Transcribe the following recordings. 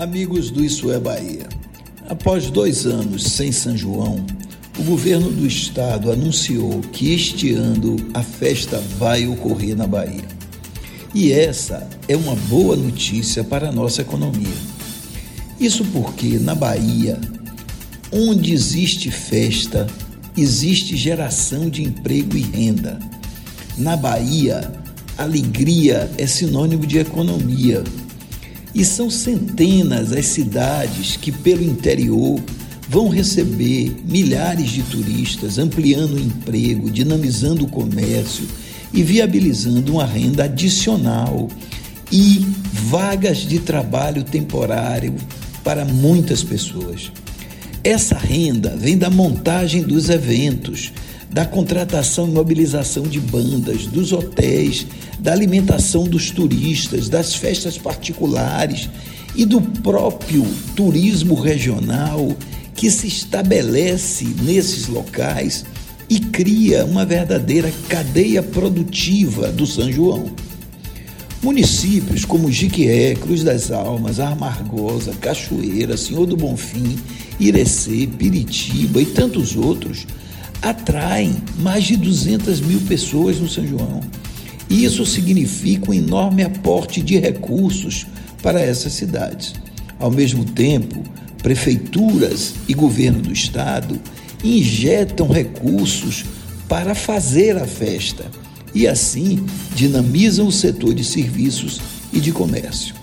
Amigos do Isso é Bahia, após dois anos sem São João, o governo do estado anunciou que este ano a festa vai ocorrer na Bahia. E essa é uma boa notícia para a nossa economia. Isso porque na Bahia, onde existe festa, existe geração de emprego e renda. Na Bahia, alegria é sinônimo de economia e são centenas as cidades que, pelo interior, vão receber milhares de turistas, ampliando o emprego, dinamizando o comércio e viabilizando uma renda adicional e vagas de trabalho temporário para muitas pessoas. Essa renda vem da montagem dos eventos, da contratação e mobilização de bandas, dos hotéis, da alimentação dos turistas, das festas particulares e do próprio turismo regional que se estabelece nesses locais e cria uma verdadeira cadeia produtiva do São João. Municípios como Jiquié, Cruz das Almas, Armargosa, Cachoeira, Senhor do Bonfim, Irecê, Piritiba e tantos outros atraem mais de 200 mil pessoas no São João. E isso significa um enorme aporte de recursos para essas cidades. Ao mesmo tempo, prefeituras e governo do estado injetam recursos para fazer a festa e assim dinamizam o setor de serviços e de comércio.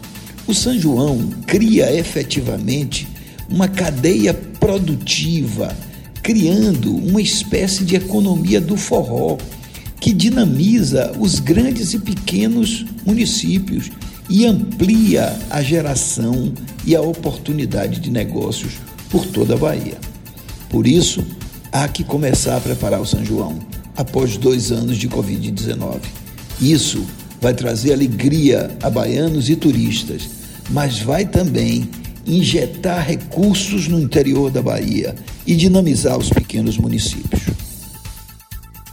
O São João cria efetivamente uma cadeia produtiva criando uma espécie de economia do forró que dinamiza os grandes e pequenos municípios e amplia a geração e a oportunidade de negócios por toda a Bahia. Por isso, há que começar a preparar o São João após dois anos de Covid-19. Isso vai trazer alegria a baianos e turistas, mas vai também injetar recursos no interior da Bahia e dinamizar os pequenos municípios.